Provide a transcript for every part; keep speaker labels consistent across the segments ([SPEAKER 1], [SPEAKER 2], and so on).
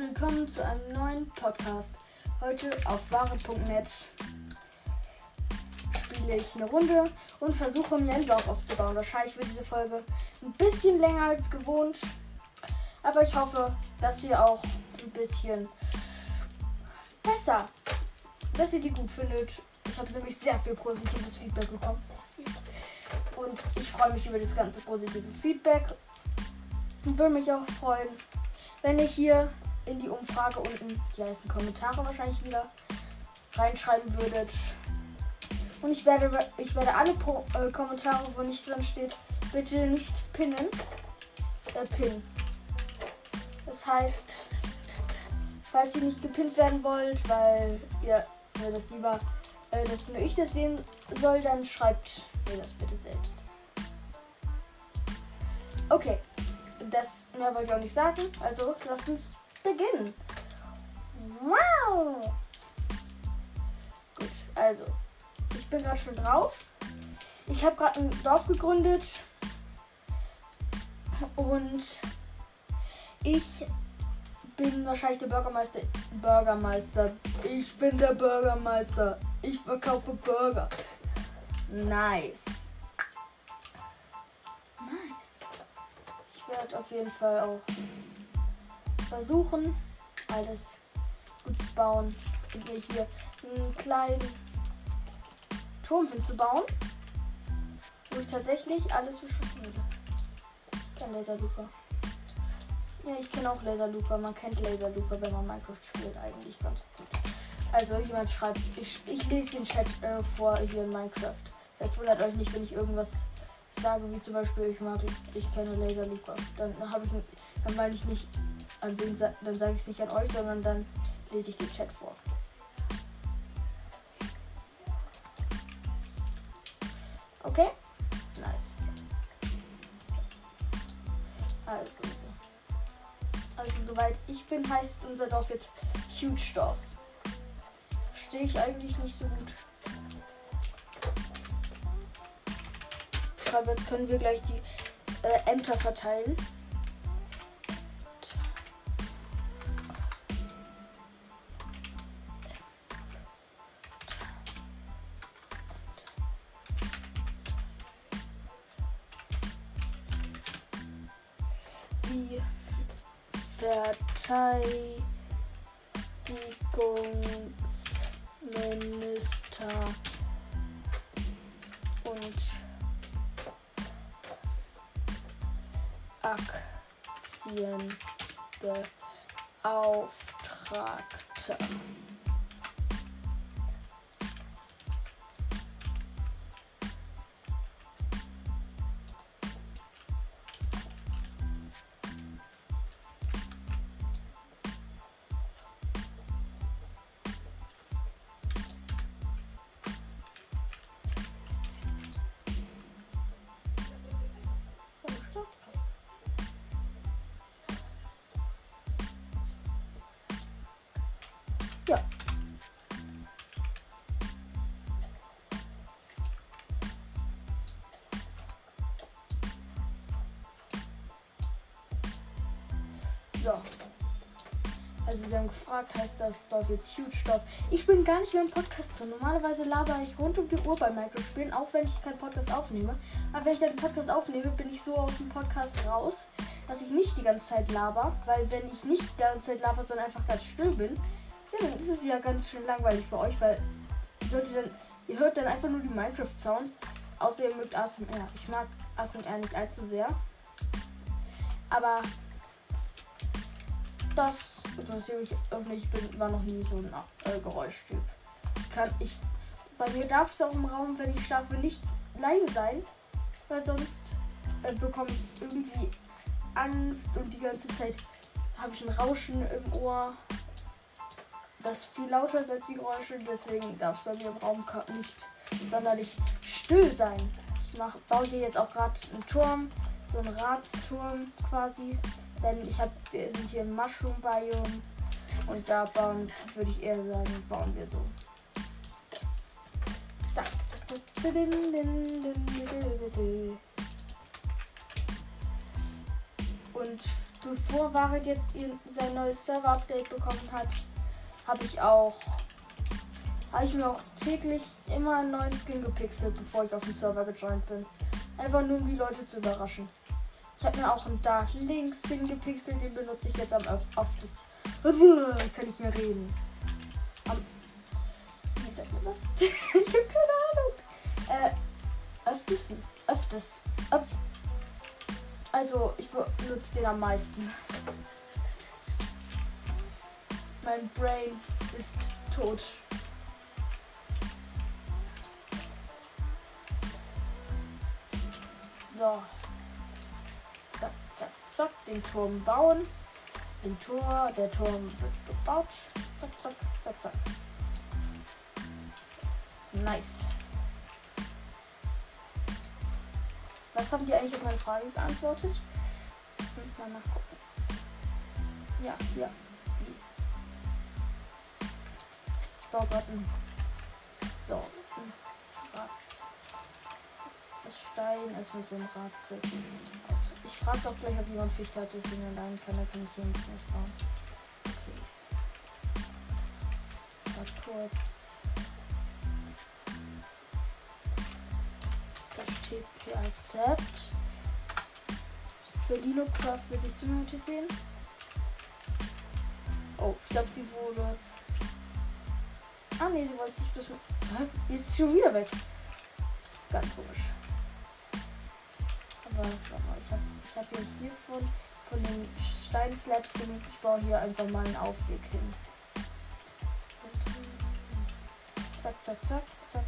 [SPEAKER 1] willkommen zu einem neuen Podcast. Heute auf ware.net spiele ich eine Runde und versuche mir ein Dorf aufzubauen. Wahrscheinlich wird diese Folge ein bisschen länger als gewohnt, aber ich hoffe, dass ihr auch ein bisschen besser, dass ihr die gut findet. Ich habe nämlich sehr viel positives Feedback bekommen. Und ich freue mich über das ganze positive Feedback und würde mich auch freuen, wenn ihr hier in die Umfrage unten die heißen Kommentare wahrscheinlich wieder reinschreiben würdet. Und ich werde, ich werde alle Pro, äh, Kommentare, wo nicht drin steht, bitte nicht pinnen. Äh, pinnen. Das heißt, falls ihr nicht gepinnt werden wollt, weil ihr mir das lieber, äh, dass nur ich das sehen soll, dann schreibt mir das bitte selbst. Okay, das mehr wollte ich auch nicht sagen. Also lasst uns beginnen. Wow! Gut, also ich bin gerade schon drauf. Ich habe gerade ein Dorf gegründet und ich bin wahrscheinlich der Bürgermeister. Bürgermeister. Ich bin der Bürgermeister. Ich verkaufe Burger. Nice. Nice. Ich werde auf jeden Fall auch versuchen, alles gut zu bauen und mir hier einen kleinen Turm hinzubauen, wo ich tatsächlich alles beschaffen. Ich kenne Laserluca. Ja, ich kenne auch Laserluca. Man kennt Laserluca, wenn man Minecraft spielt, eigentlich ganz gut. Also jemand schreibt, ich, ich lese den Chat äh, vor hier in Minecraft. Das wundert euch nicht, wenn ich irgendwas sage, wie zum Beispiel, ich mag, ich, ich kenne Laserluca. Dann habe ich, dann meine ich nicht an wen, dann sage ich es nicht an euch, sondern dann lese ich den Chat vor. Okay? Nice. Also. Also soweit ich bin, heißt unser Dorf jetzt Huge Dorf. Verstehe ich eigentlich nicht so gut. Aber jetzt können wir gleich die äh, Ämter verteilen. Verteidigungsminister und Aktienbeauftragter. Gefragt, heißt das jetzt Huge Dorf? Ich bin gar nicht mehr im Podcast drin. Normalerweise laber ich rund um die Uhr bei Minecraft spielen, auch wenn ich keinen Podcast aufnehme. Aber wenn ich einen Podcast aufnehme, bin ich so aus dem Podcast raus, dass ich nicht die ganze Zeit laber. Weil wenn ich nicht die ganze Zeit laber, sondern einfach ganz still bin, ja, dann ist es ja ganz schön langweilig für euch, weil ihr dann, ihr hört dann einfach nur die Minecraft-Sounds. Außer ihr mögt ASMR. Ich mag ASMR nicht allzu sehr. Aber das interessiert mich auch nicht. Ich bin, war noch nie so ein äh, Geräuschtyp. Kann ich. Bei mir darf es auch im Raum, wenn ich schlafe, nicht leise sein. Weil sonst äh, bekomme ich irgendwie Angst und die ganze Zeit habe ich ein Rauschen im Ohr. Das viel lauter ist als die Geräusche. Deswegen darf es bei mir im Raum nicht sonderlich still sein. Ich mach, baue hier jetzt auch gerade einen Turm. So einen Ratsturm quasi. Denn ich habe, wir sind hier im Mushroom Biome und da bauen, würde ich eher sagen, bauen wir so. Zack, zack, zack. Und bevor Wahrheit jetzt sein neues Server-Update bekommen hat, habe ich auch habe ich mir auch täglich immer einen neuen Skin gepixelt, bevor ich auf den Server gejoint bin. Einfach nur um die Leute zu überraschen. Ich habe mir auch einen Dark Link Skin gepixelt, den benutze ich jetzt am öftesten. Ich kann nicht mehr reden. Am, wie sagt man das? ich habe keine Ahnung. Äh, öftesten. Öfters. Öf also, ich benutze den am meisten. Mein Brain ist tot. So. Zack. Den Turm bauen. Den Tor, der Turm wird gebaut. Zack, zack, zack, zack. Nice. Was haben die eigentlich auf meine Frage beantwortet? Mal nachgucken. Ja, ja. Ich baue gerade. So, ein Ratz. Das Stein erstmal so ein Rad setzen. Ich frage auch gleich, ob jemand Fichte hat, deswegen allein kann, da kann ich hier nichts mehr bauen. Okay. Mal kurz TP Accept. Für Linocraft will sich zu mir integrieren. Oh, ich glaube, sie wurde. Ah, nee, sie wollte sich bloß mit. Jetzt ist sie schon wieder weg. Ganz komisch. Aber warte mal, ich habe ich hab ja hier von, von den Steinslabs genug. Ich baue hier einfach mal einen Aufweg hin. Zack, zack, zack, zack.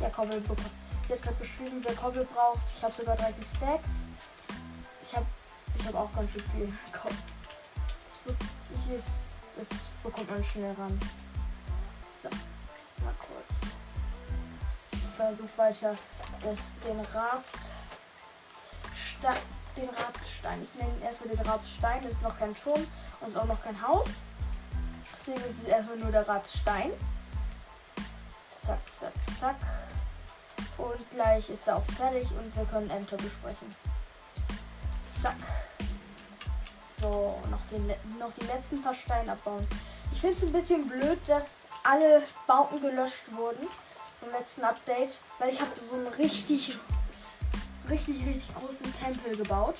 [SPEAKER 1] der Kobbel bekommen. Sie hat gerade beschrieben, wer Kobbel braucht. Ich habe sogar 30 Stacks. Ich habe ich hab auch ganz schön viel Kobbel. Das, das bekommt man schnell ran. So. Versuch weiter das, den Rats den Ratsstein. Ich nenne erstmal den Ratsstein. Das ist noch kein Turm und ist auch noch kein Haus. Deswegen ist es erstmal nur der Ratsstein. Zack, zack, zack. Und gleich ist er auch fertig und wir können Ämter besprechen. Zack. So, noch, den, noch die letzten paar Steine abbauen. Ich finde es ein bisschen blöd, dass alle Bauten gelöscht wurden vom letzten Update, weil ich habe so einen richtig, richtig, richtig großen Tempel gebaut.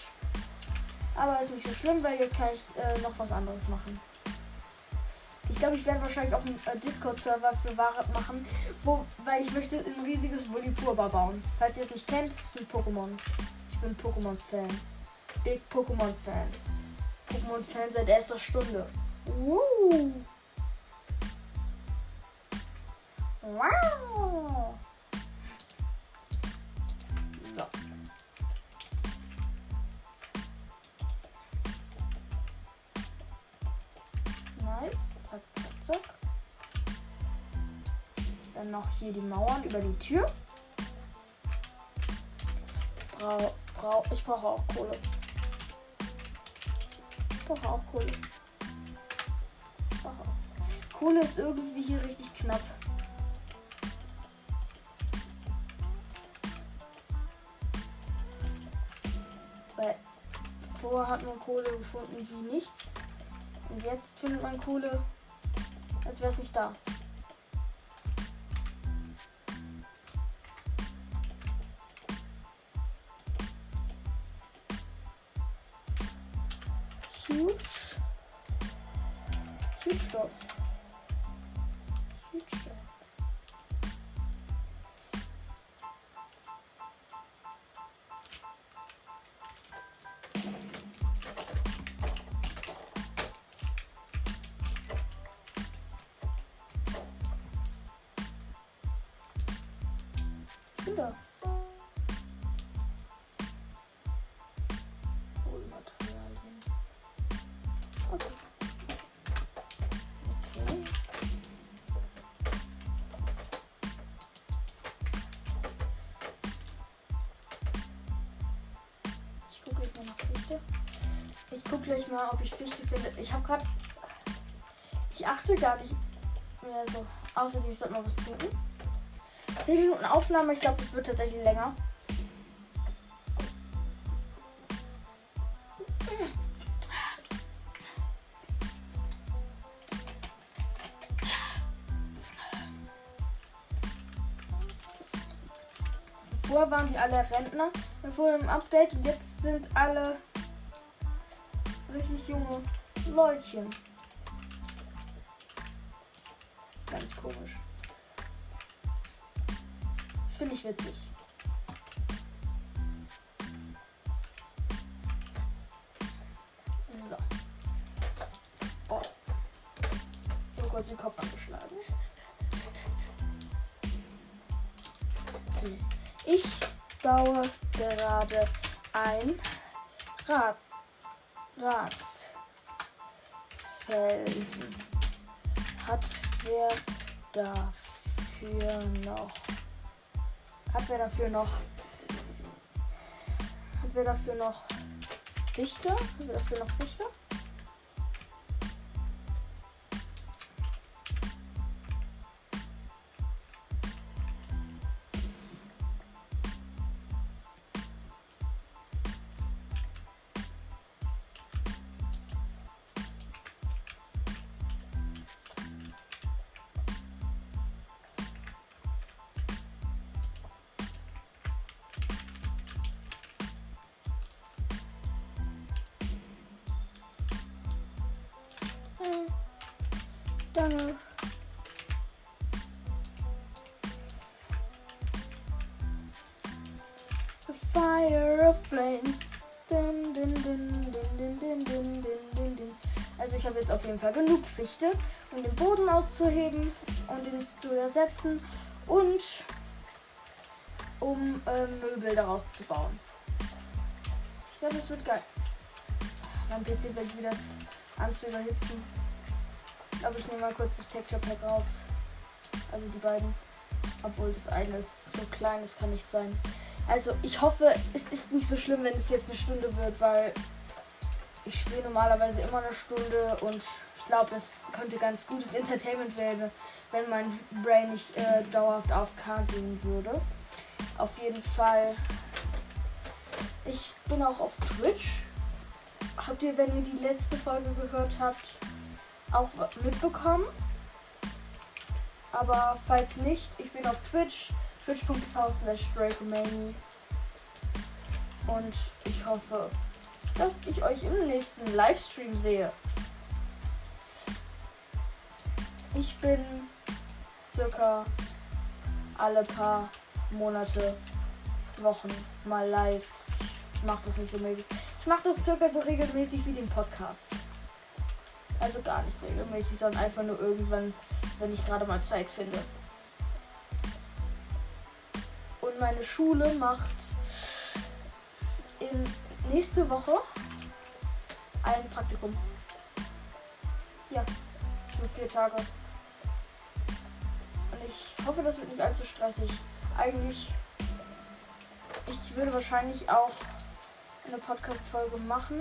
[SPEAKER 1] Aber ist nicht so schlimm, weil jetzt kann ich äh, noch was anderes machen. Ich glaube, ich werde wahrscheinlich auch einen äh, Discord-Server für Ware machen, wo, weil ich möchte ein riesiges Volipurba bauen. Falls ihr es nicht kennt, ist ein Pokémon. Ich bin Pokémon-Fan. Big Pokémon-Fan. Pokémon-Fan seit erster Stunde. Uh. Wow. Dann noch hier die Mauern über die Tür. Brau, brau, ich brauche auch Kohle. Ich brauche auch Kohle. Auch. Kohle ist irgendwie hier richtig knapp. Weil vorher hat man Kohle gefunden wie nichts. Und jetzt findet man Kohle als wäre es nicht da. Ich gucke gleich mal. Ich gucke gleich mal, ob ich Fichte finde. Ich habe gerade. Ich achte gar nicht mehr so. Außerdem, sollte mal was trinken. 10 Minuten Aufnahme. Ich glaube, es wird tatsächlich länger. Alle Rentner vor dem Update und jetzt sind alle richtig junge Leutchen. Ganz komisch. Finde ich witzig. Ein Rad. Ratsfelsen. Hat wer dafür noch? Hat wer dafür noch? Hat wer dafür noch Fichte? Hat wer dafür noch Fichte? Jeden Fall genug Fichte, um den Boden auszuheben und ihn zu ersetzen und um äh, Möbel daraus zu bauen. Ich glaube, es wird geil. Mein PC wird wieder an zu überhitzen. Aber ich nehme mal kurz das Texture Pack raus. Also die beiden. Obwohl das eine ist so klein, das kann nicht sein. Also ich hoffe, es ist nicht so schlimm, wenn es jetzt eine Stunde wird, weil ich spiele normalerweise immer eine Stunde und ich glaube, es könnte ganz gutes Entertainment werden, wenn mein Brain nicht äh, dauerhaft auf K gehen würde. Auf jeden Fall. Ich bin auch auf Twitch. Habt ihr, wenn ihr die letzte Folge gehört habt, auch mitbekommen. Aber falls nicht, ich bin auf Twitch, twitch.tv slash Und ich hoffe, dass ich euch im nächsten Livestream sehe. Ich bin circa alle paar Monate, Wochen mal live. Ich mache das nicht so mäßig. Ich mache das circa so regelmäßig wie den Podcast. Also gar nicht regelmäßig, sondern einfach nur irgendwann, wenn ich gerade mal Zeit finde. Und meine Schule macht in nächste Woche ein Praktikum. Ja, für vier Tage. Und ich hoffe, das wird nicht allzu stressig. Eigentlich, ich würde wahrscheinlich auch eine Podcast-Folge machen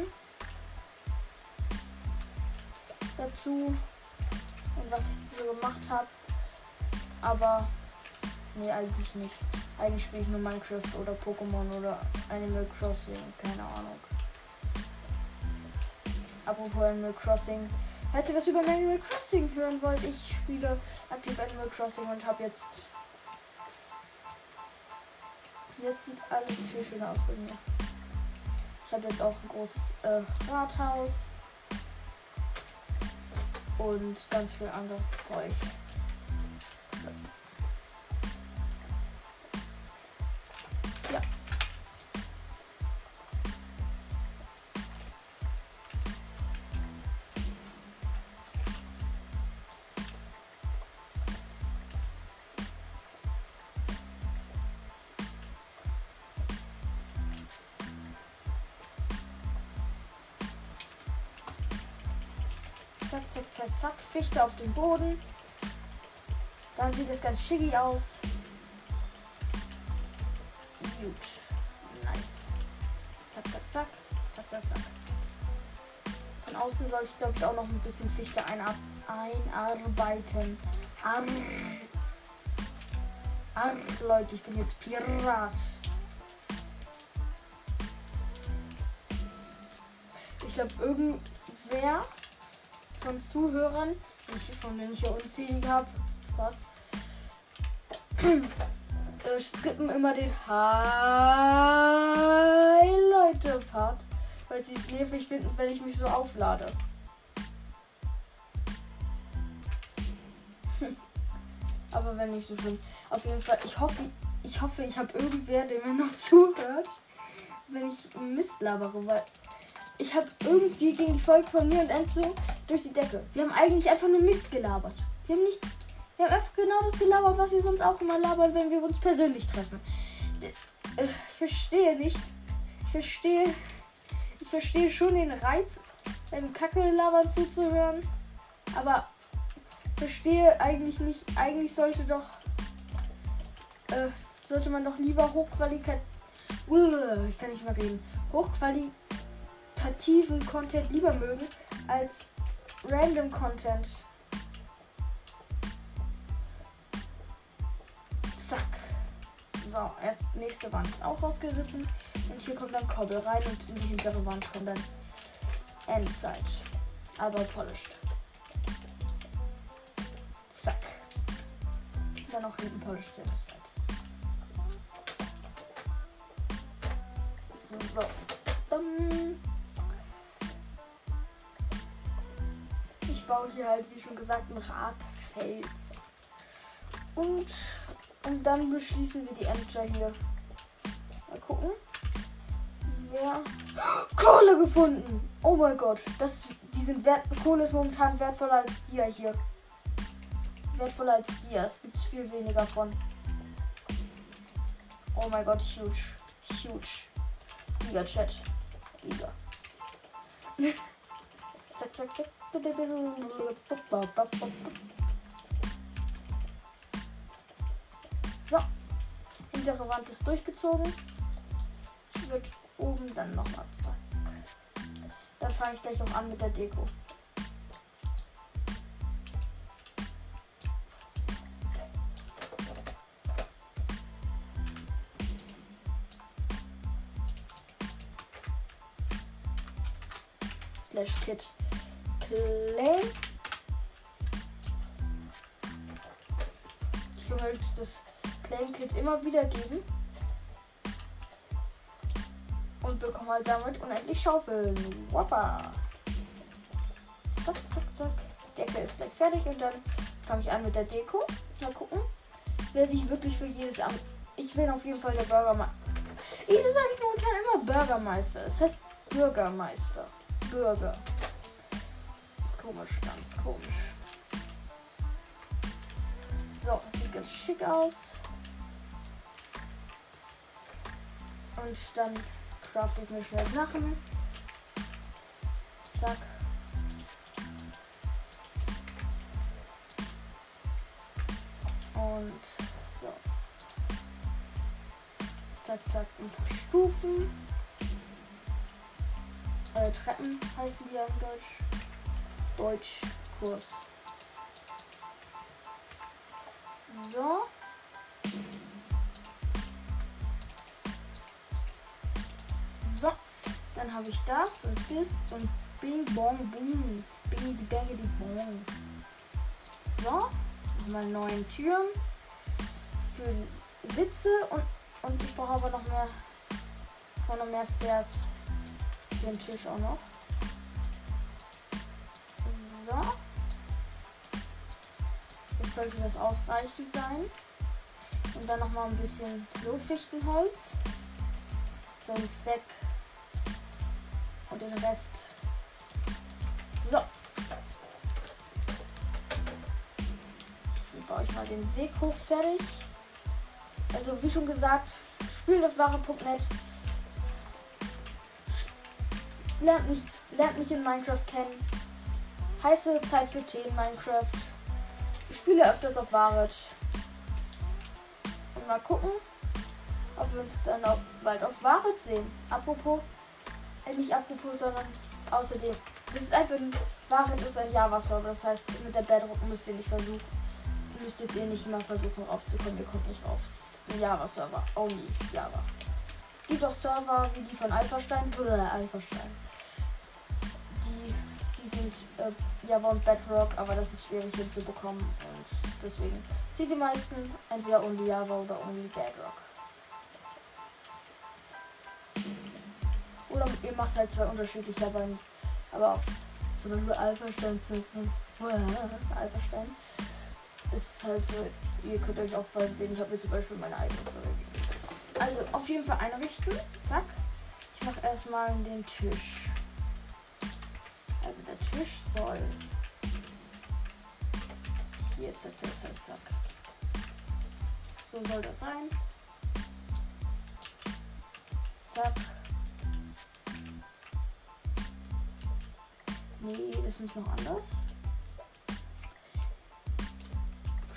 [SPEAKER 1] dazu und was ich so gemacht habe. Aber nee, eigentlich nicht. Eigentlich spiele ich nur Minecraft oder Pokémon oder Animal Crossing, keine Ahnung. Apropos Animal Crossing. Falls ihr was über Animal Crossing hören wollt, ich spiele aktiv Animal Crossing und habe jetzt. Jetzt sieht alles viel schöner aus bei mir. Ich habe jetzt auch ein großes äh, Rathaus und ganz viel anderes Zeug. Fichte auf dem Boden. Dann sieht es ganz schicki aus. Gut. Nice. Zack, zack, zack. Zack, zack, zack. Von außen soll ich, glaube ich, auch noch ein bisschen Fichte einarbeiten. Ar Ach, Leute, ich bin jetzt Pirat. Ich glaube, irgendwer von Zuhörern, von denen ich ja unzählige habe, Spaß, äh, skippen immer den Hi Leute Part, weil sie es nervig finden, wenn ich mich so auflade. Aber wenn nicht so schlimm. Auf jeden Fall, ich hoffe, ich hoffe, ich habe irgendwer, der mir noch zuhört, wenn ich Mist labere, weil ich habe irgendwie gegen die Folge von mir und Enzo durch die Decke. Wir haben eigentlich einfach nur Mist gelabert. Wir haben nichts. Wir haben einfach genau das gelabert, was wir sonst auch immer labern, wenn wir uns persönlich treffen. Das, äh, ich verstehe nicht. Ich verstehe. Ich verstehe schon den Reiz, beim Kacke-Labern zuzuhören. Aber verstehe eigentlich nicht. Eigentlich sollte doch. Äh, sollte man doch lieber Hochqualität. Uh, ich kann nicht mehr reden. Hochqualitativen Content lieber mögen als random Content. Zack. So, erst nächste Wand ist auch rausgerissen. Und hier kommt dann Kobbel rein und in die hintere Wand kommt dann Endside. Aber polished. Zack. Dann noch hinten polished Endside. So. Hier halt, wie schon gesagt, ein Radfels. Und und dann beschließen wir die Enter hier. Mal gucken. Wer. Kohle gefunden! Oh mein Gott. Das, die sind wert, Kohle ist momentan wertvoller als Dia hier. Wertvoller als Dia. Es gibt viel weniger von. Oh mein Gott, huge. Huge. Giga Chat. Giga. zack, zack, zack. So. Hintere Wand ist durchgezogen. Ich würde oben dann nochmal zack. Dann fange ich gleich auch an mit der Deko. Slash Kit Claim. Ich möchte das Claim Kit immer wieder geben. Und bekomme halt damit unendlich Schaufeln. Woppa. Zack, zack, zack. Die Decke ist gleich fertig und dann fange ich an mit der Deko. Mal gucken, wer sich wirklich für jedes Amt. Ich bin auf jeden Fall der Bürgermeister. Ich sage momentan immer Bürgermeister. Es heißt Bürgermeister. Bürger. Komisch, ganz komisch. So, sieht ganz schick aus. Und dann crafte ich mir schnell Sachen. Zack. Und so. Zack, zack, ein paar Stufen. Äh, Treppen heißen die im Deutsch. Deutschkurs. So. Dann habe ich das und das und Bing Bong Boom. Bing die Bänge die Bong. So. Nochmal neuen Türen. Für Sitze und, und ich brauche aber noch mehr. noch mehr Stairs. Für den Tisch auch noch. So. Jetzt sollte das ausreichend sein. Und dann noch mal ein bisschen Flohfichtenholz. So ein Stack und den Rest. So. Dann baue ich mal den Weg hoch fertig. Also wie schon gesagt, spielt auf ware.net. Lernt mich, lernt mich in Minecraft kennen. Heiße Zeit für Tee in Minecraft. Ich spiele öfters auf Waret. Und mal gucken, ob wir uns dann auch bald auf Waret sehen. Apropos, äh, nicht apropos, sondern außerdem. Das ist einfach ein Wahrheit ist ein Java-Server. Das heißt, mit der Bedrock müsst ihr nicht versuchen. müsstet ihr nicht mal versuchen raufzukommen. Ihr kommt nicht rauf. Es ist ein Java-Server. Only Java. Es gibt auch Server wie die von Alphastein. Oder Alphastein. Äh, Java und Bedrock, aber das ist schwierig hinzubekommen. Und deswegen sind die meisten entweder Only Java oder Only Bedrock. Oder ihr macht halt zwei unterschiedliche, aber, aber auch zum Beispiel Alpha-Stein zu Alpha-Stein ist halt so, ihr könnt euch auch bald sehen, ich habe mir zum Beispiel meine eigene. Also auf jeden Fall einrichten. Zack. Ich mache erstmal den Tisch. Also der Tisch soll hier zack, zack, zack, zack. So soll das sein. Zack. Nee, das muss noch anders.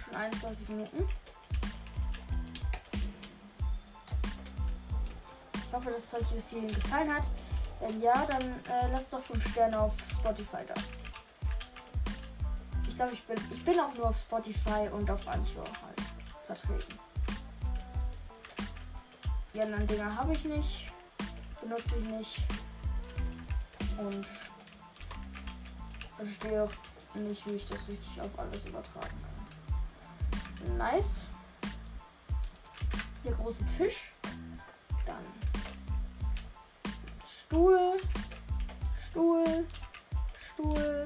[SPEAKER 1] Schon 21 Minuten. Ich hoffe, dass euch bis hierhin gefallen hat. Wenn ja, dann äh, lasst doch 5 Sterne auf Spotify da. Ich glaube, ich bin, ich bin auch nur auf Spotify und auf Anchor halt vertreten. Die anderen Dinger habe ich nicht. Benutze ich nicht. Und verstehe auch nicht, wie ich das richtig auf alles übertragen kann. Nice. Der große Tisch. Stuhl, Stuhl, Stuhl,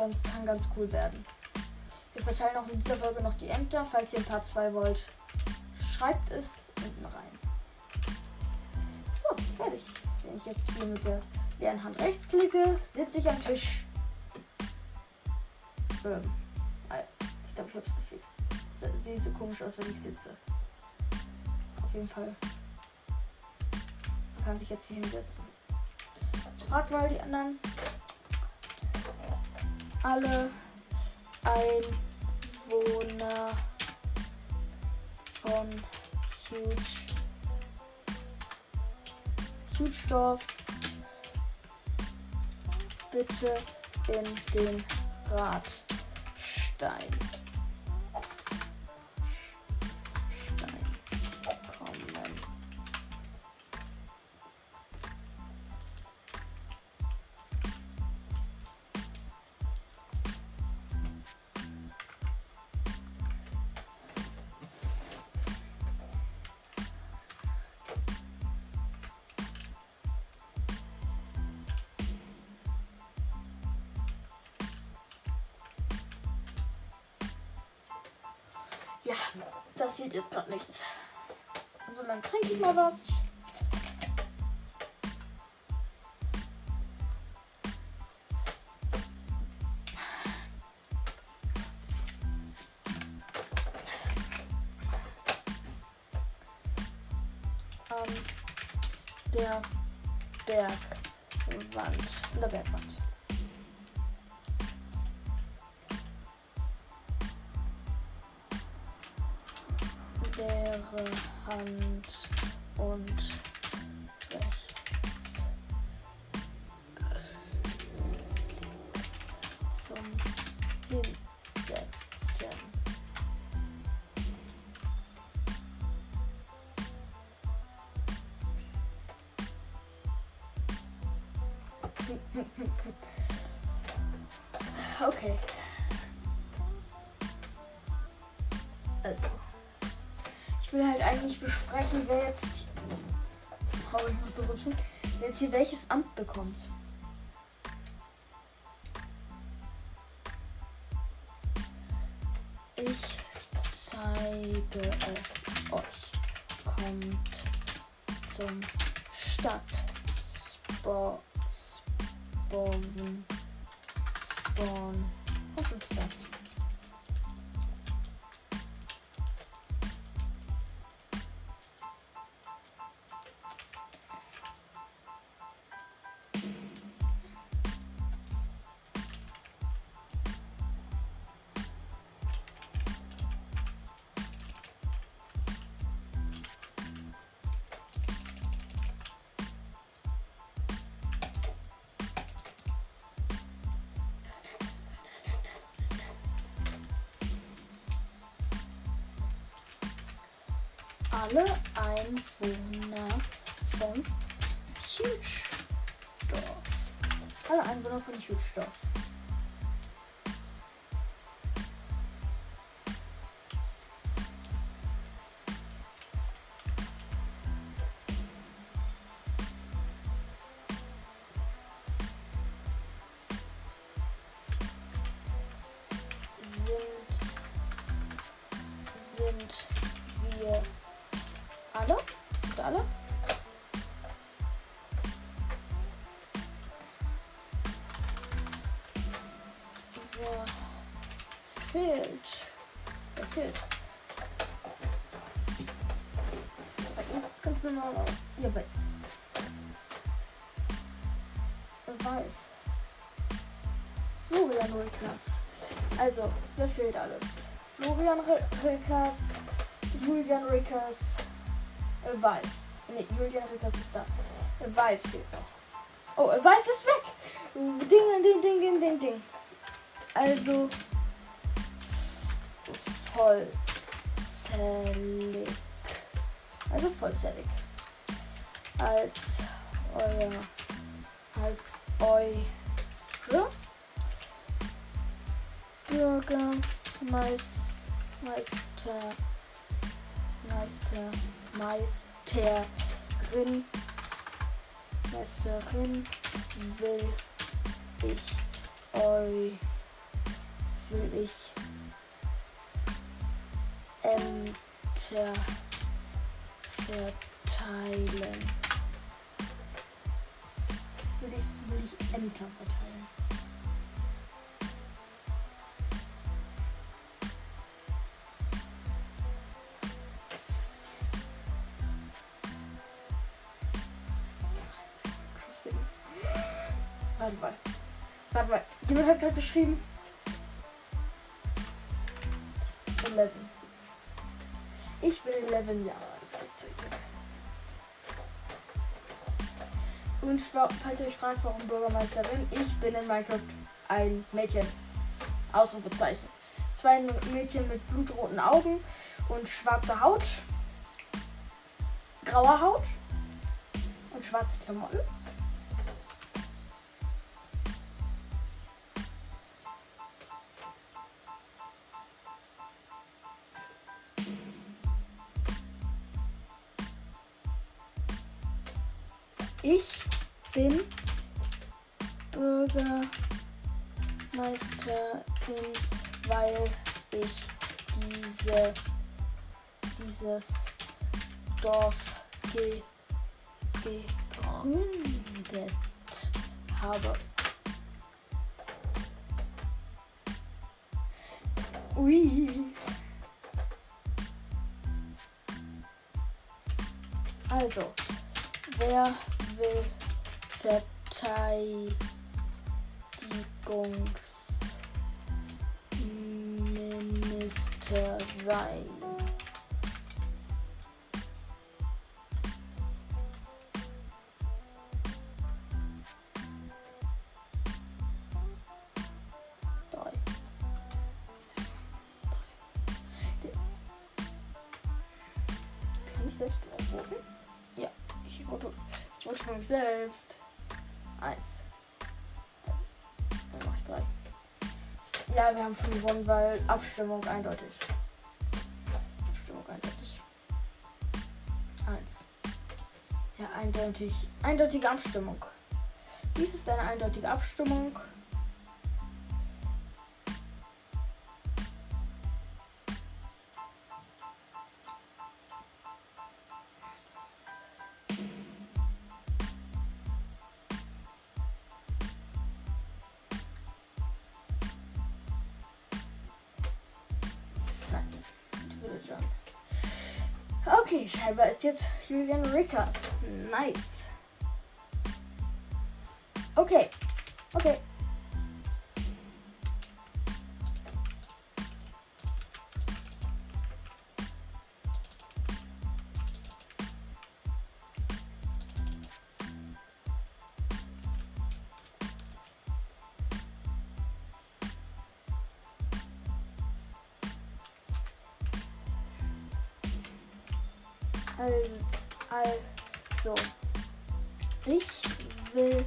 [SPEAKER 1] ganz, kann ganz cool werden. Wir verteilen auch in dieser Folge noch die Ämter. Falls ihr ein paar 2 wollt, schreibt es unten rein. So, fertig. Wenn ich jetzt hier mit der leeren Hand rechts klicke, sitze ich am Tisch. Ähm, ich glaube, ich habe es gefixt. Sieht so komisch aus, wenn ich sitze. Auf jeden Fall. Man kann sich jetzt hier hinsetzen. Ich frage mal die anderen. Alle Einwohner von Huge Huge bitte in den Radstein. Der Bergwand. An Bergwand. Wer jetzt. Oh, ich muss rübsen. Wer jetzt hier welches Amt bekommt. Alle Einwohner von Huge Dorf. Alle Einwohner von Huge Dorf. Also, wer fehlt alles? Florian Rickers, Julian Rickers, äh, Vive. Ne, Julian Rickers ist da. Äh, Vive fehlt noch. Oh, äh, Vive ist weg! Ding, ding, ding, ding, ding, ding. Also, vollzählig. Also vollzählig. Als euer, als eure Bürgermeister, Meister, Meister, Meisterin, Meisterin will ich euch, will ich Ämter verteilen. Ämter verteilen. Warte mal. Warte mal. Jemand hat gerade geschrieben. 11. Ich bin 11 Jahre alt. Zick, zick, zick. Und falls ihr euch fragt, warum Bürgermeisterin, ich bin in Minecraft ein Mädchen. Ausrufezeichen. Zwei Mädchen mit blutroten Augen und schwarzer Haut. Grauer Haut und schwarze Klamotten. Jesus. Selbst beantworten? Ja, ich vote. Ich wollte für mich selbst. Eins. Dann mach ich drei. Ja, wir haben schon gewonnen, weil Abstimmung eindeutig. Abstimmung eindeutig. Eins. Ja, eindeutig. Eindeutige Abstimmung. Dies ist eine eindeutige Abstimmung. Ist jetzt Julian Rickers. Nice. Okay. Okay. Also, ich will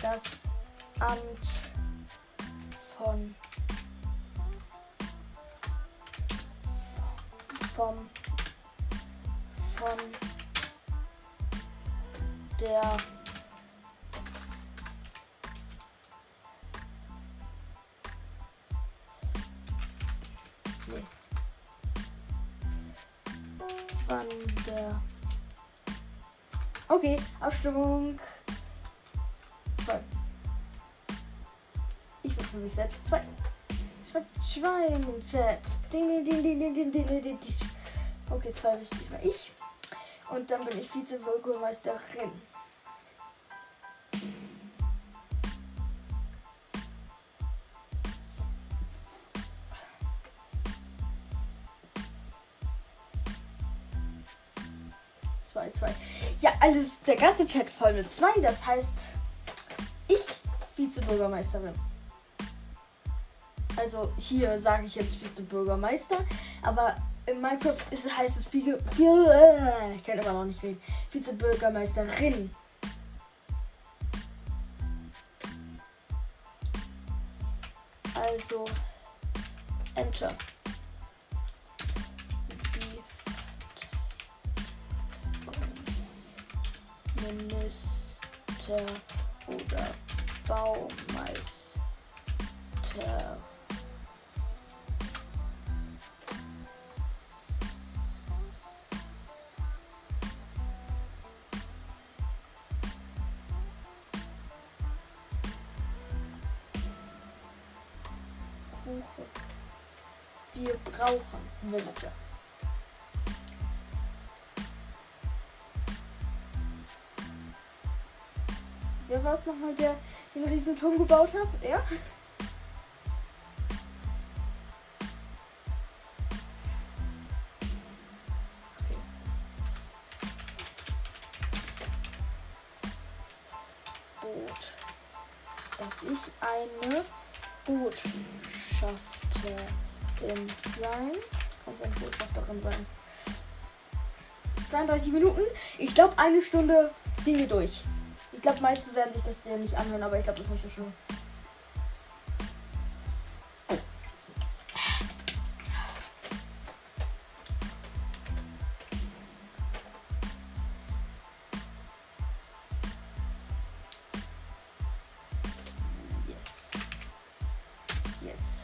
[SPEAKER 1] das Amt von vom von der Okay, Abstimmung. Zwei. Ich will für mich selbst zwei. Schreibt zwei in den Chat. Ding, ding, ding, ding, ding, ding, ding. Okay, zwei ist diesmal ich. Und dann bin ich Vize-Bürgermeisterin. Alles, der ganze Chat voll mit zwei. Das heißt, ich Vizebürgermeisterin. Also hier sage ich jetzt Vizebürgermeister, aber in Minecraft ist, heißt es Vize, ich kann immer noch nicht reden. Vizebürgermeisterin. Also Enter. Minister oder Baumeister. War es nochmal, der den Riesenturm gebaut hat? Er? Boot. Darf ich eine Botschafterin sein? Kann ich eine Botschafterin sein? 32 Minuten. Ich glaube, eine Stunde ziehen wir durch. Ich glaube, meisten werden sich das dir nicht anhören, aber ich glaube, das ist nicht so schlimm. Yes. Yes.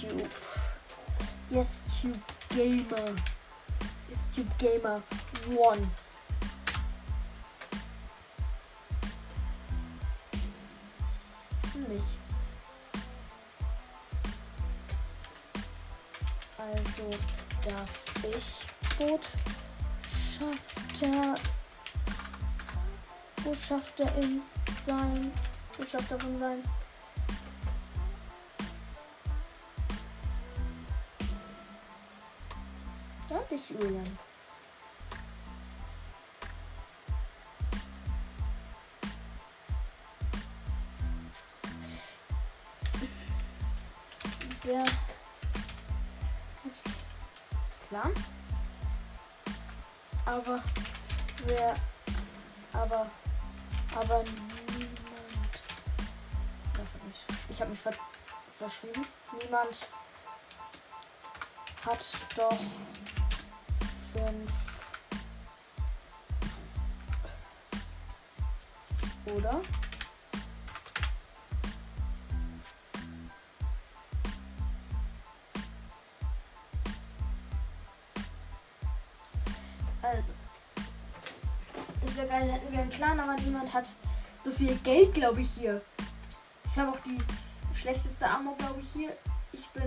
[SPEAKER 1] Tube. Yes, Tube Gamer. Yes, Tube Gamer. One. Botschafterin sein. Ja, dich, Julian. Hat Plan? Aber wer aber aber verschrieben. Niemand hat doch fünf oder Also. Es wäre geil, hätten wir einen Clan, aber niemand hat so viel Geld, glaube ich, hier. Ich habe auch die schlechteste Armor, glaube ich, hier. Ich bin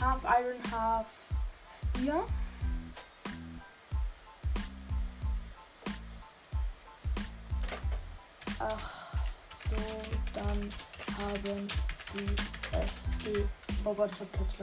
[SPEAKER 1] half Iron, half hier. Ach so, dann haben sie es. Oh Gott, ich habe Caps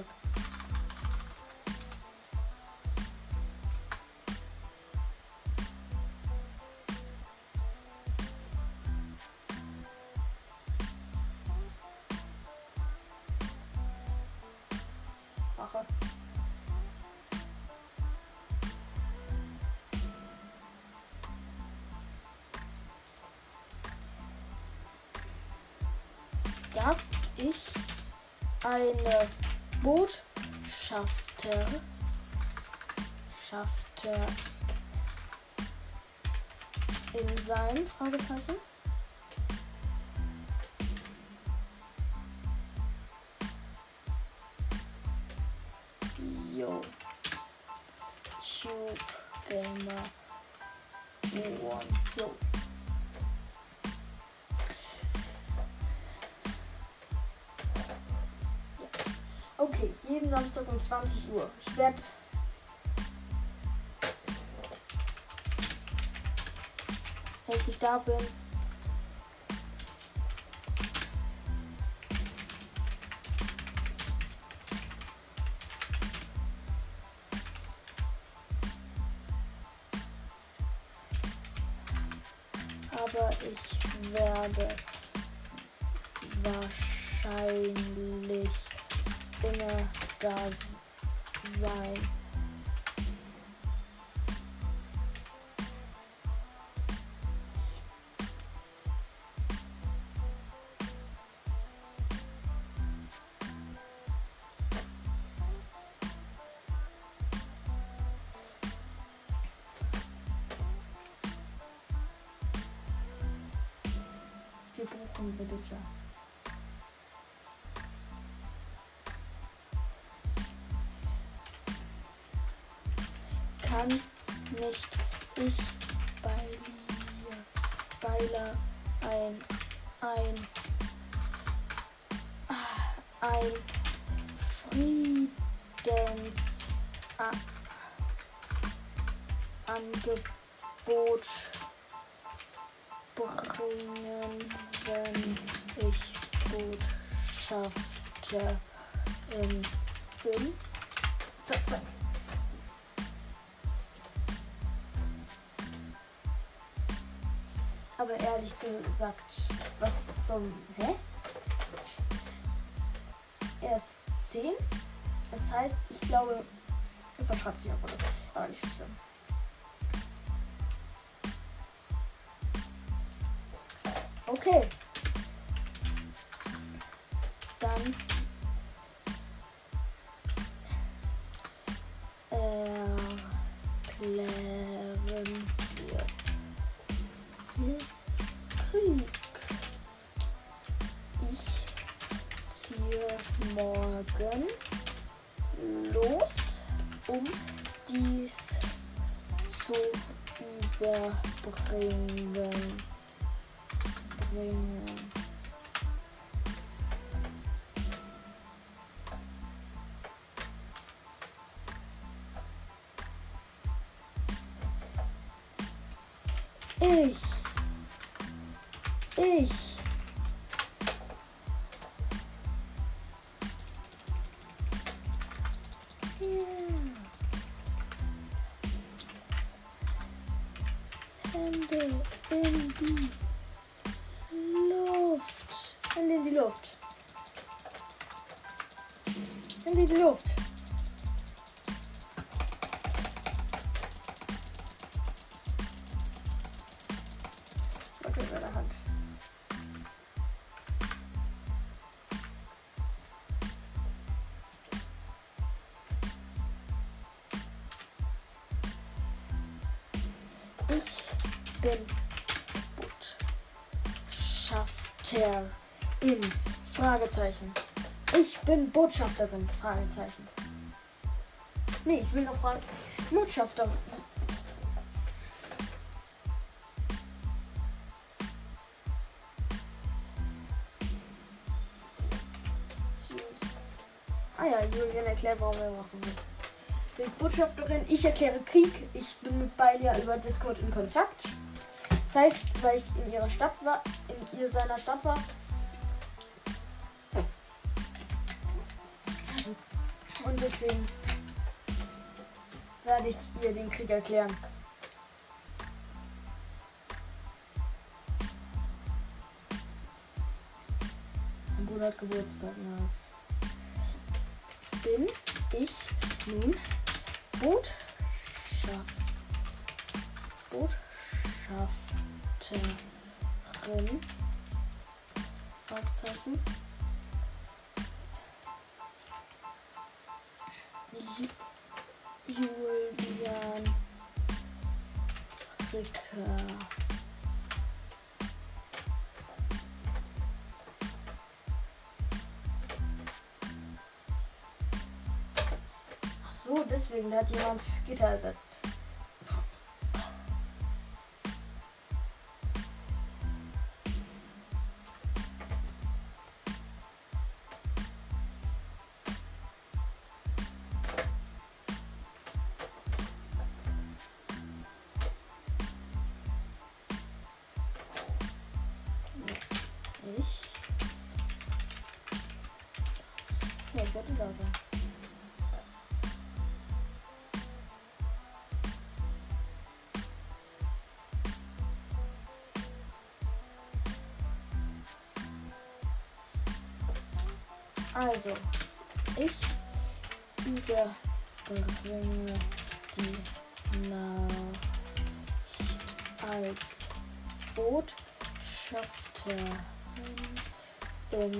[SPEAKER 1] eine jeden Samstag um 20 Uhr. Ich werde. Wenn ich da bin. Wir brauchen Villager. kann nicht ich bei mir Weiler ein ein ah, ein Friedens bringen, wenn ich Botschafterin bin. Zack, zack. Aber ehrlich gesagt, was zum. Hä? Er ist 10. Das heißt, ich glaube. Er verschreibt sich einfach. Aber nicht so schlimm. Okay. Ich. Botschafterin. Fragezeichen. Ich bin Botschafterin. Fragezeichen. Nee, ich will noch fragen. Botschafterin. Ah ja, Julian erklärt, warum er machen will. Bin Botschafterin, ich erkläre Krieg. Ich bin mit Bailia über Discord in Kontakt. Das heißt, weil ich in ihrer Stadt war, in ihr seiner Stadt war. Und deswegen werde ich ihr den Krieg erklären. Mein Bruder hat Geburtstag, nice bin ich nun Botschaft, Botschafterin? Fragezeichen. Julian Ricker. Ach so, deswegen, da hat jemand Gitter ersetzt. Also, ich überbringe die Nachricht als Botschafter im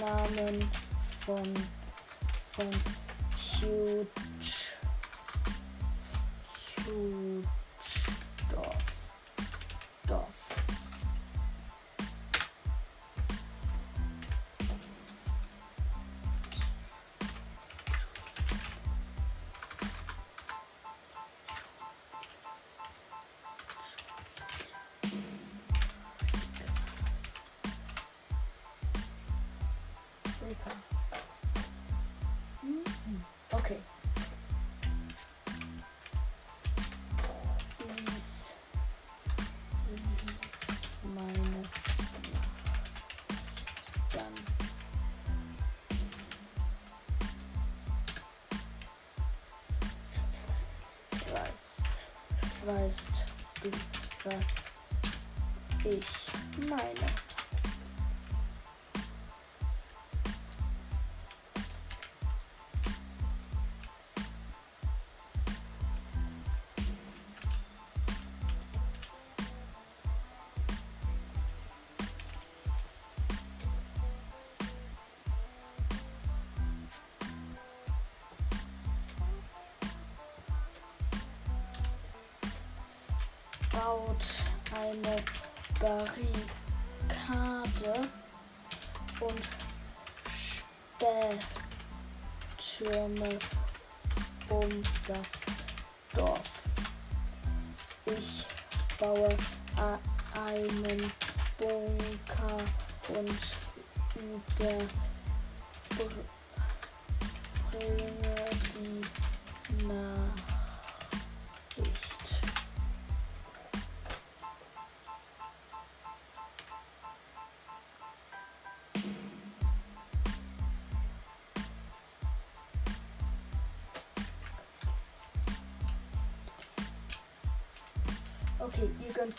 [SPEAKER 1] Namen von, von Huge, Huge baut eine Barrikade und Spähtürme um das Dorf. Ich baue einen Bunker und überbringe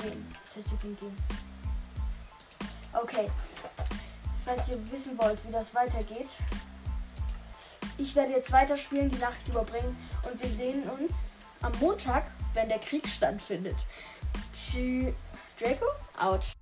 [SPEAKER 1] gehen. Das ihr könnt gehen. Okay. Falls ihr wissen wollt, wie das weitergeht, ich werde jetzt weiterspielen, die Nachricht überbringen und wir sehen uns am Montag, wenn der Krieg stattfindet. Tschüss. Draco, out.